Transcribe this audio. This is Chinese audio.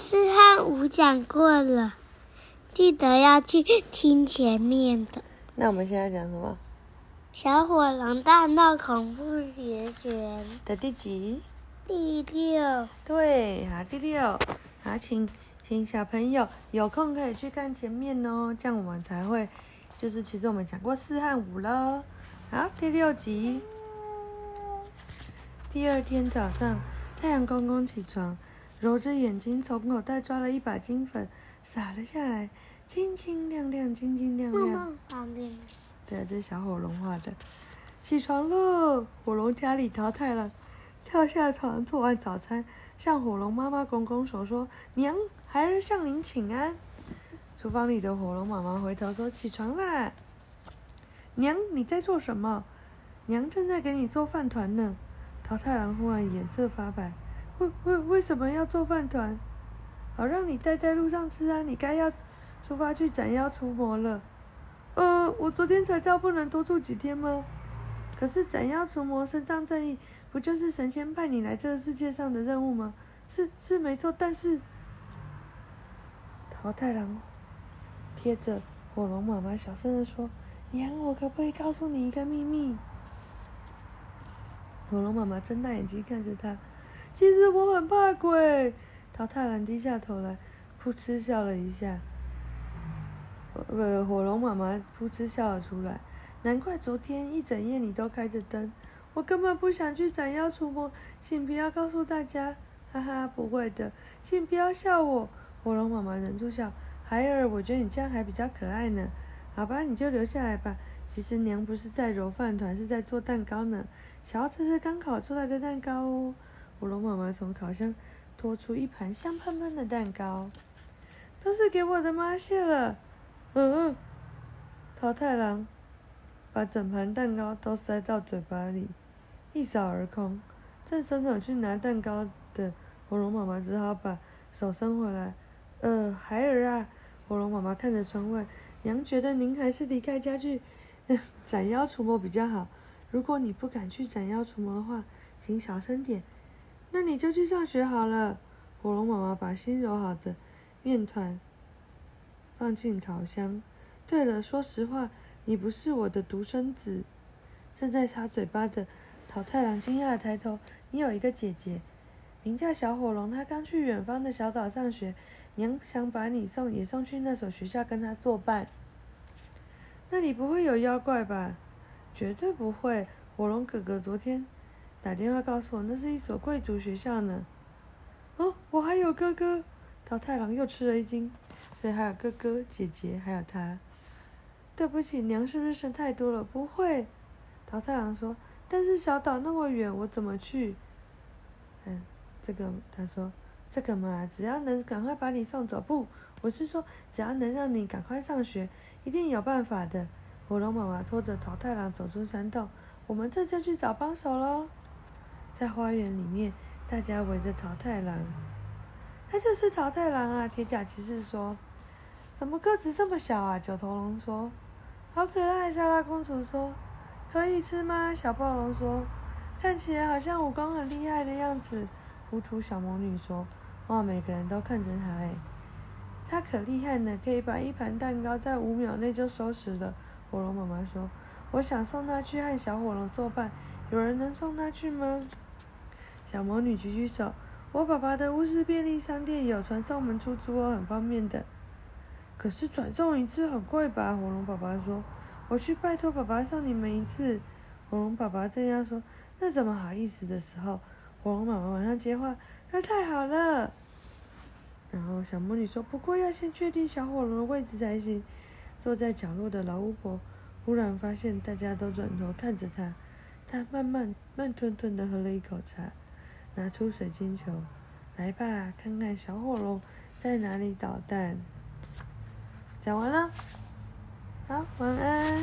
四和五讲过了，记得要去听前面的。那我们现在讲什么？小火龙大闹恐怖学园的第几？第六。对，好，第六。好，请请小朋友有空可以去看前面哦，这样我们才会，就是其实我们讲过四和五了。好，第六集。第二天早上，太阳公公起床，揉着眼睛，从口袋抓了一把金粉，撒了下来，晶晶亮亮，晶晶亮亮。旁边。对啊，这是小火龙画的。起床了，火龙家里淘汰了跳下床，做完早餐，向火龙妈妈拱拱手说：“娘，孩儿向您请安。”厨房里的火龙妈妈回头说：“起床啦，娘，你在做什么？娘正在给你做饭团呢。”桃太郎忽然脸色发白，为为为什么要做饭团？好让你待在路上吃啊！你该要出发去斩妖除魔了。呃，我昨天才到，不能多住几天吗？可是斩妖除魔、伸张正义，不就是神仙派你来这个世界上的任务吗？是是没错，但是桃太郎贴着火龙妈妈小声地说：“娘，我可不可以告诉你一个秘密？”火龙妈妈睁大眼睛看着他，其实我很怕鬼。桃太郎低下头来，噗嗤笑了一下。不，火龙妈妈噗嗤笑了出来。难怪昨天一整夜你都开着灯，我根本不想去斩妖除魔，请不要告诉大家，哈哈，不会的，请不要笑我。火龙妈妈忍住笑，孩儿，我觉得你这样还比较可爱呢。好吧，你就留下来吧。其实娘不是在揉饭团，是在做蛋糕呢。瞧，这是刚烤出来的蛋糕哦。火龙妈妈从烤箱拖出一盘香喷喷的蛋糕，都是给我的吗？谢了。嗯嗯。桃太郎把整盘蛋糕都塞到嘴巴里，一扫而空。正伸手去拿蛋糕的火龙妈妈只好把手伸回来。呃，孩儿啊，火龙妈妈看着窗外，娘觉得您还是离开家去 斩妖除魔比较好。如果你不敢去斩妖除魔的话，请小声点。那你就去上学好了。火龙妈妈把新揉好的面团放进烤箱。对了，说实话，你不是我的独生子。正在擦嘴巴的桃太郎惊讶的抬头：“你有一个姐姐，名叫小火龙，她刚去远方的小岛上学。娘想把你送也送去那所学校跟她作伴。那里不会有妖怪吧？”绝对不会！火龙哥哥昨天打电话告诉我，那是一所贵族学校呢。哦，我还有哥哥。桃太郎又吃了一惊，所以还有哥哥、姐姐，还有他。对不起，娘是不是生太多了？不会。桃太郎说：“但是小岛那么远，我怎么去？”嗯，这个他说：“这个嘛，只要能赶快把你送走，不，我是说，只要能让你赶快上学，一定有办法的。”火龙妈妈拖着桃太郎走出山洞，我们这就去找帮手喽。在花园里面，大家围着桃太郎。他就是桃太郎啊！铁甲骑士说：“怎么个子这么小啊？”九头龙说：“好可爱。”莎拉公主说：“可以吃吗？”小暴龙说：“看起来好像武功很厉害的样子。”糊涂小魔女说：“哇，每个人都看着他哎，他可厉害呢，可以把一盘蛋糕在五秒内就收拾了。”火龙妈妈说：“我想送他去和小火龙作伴，有人能送他去吗？”小魔女举举手：“我爸爸的巫师便利商店有传送门出租哦，很方便的。可是转送一次很贵吧？”火龙爸爸说：“我去拜托爸爸送你们一次。”火龙爸爸正要说：“那怎么好意思？”的时候，火龙妈妈马上接话：“那太好了。”然后小魔女说：“不过要先确定小火龙的位置才行。”坐在角落的老巫婆忽然发现大家都转头看着她，她慢慢慢吞吞地喝了一口茶，拿出水晶球，来吧，看看小火龙在哪里捣蛋。讲完了，好，晚安。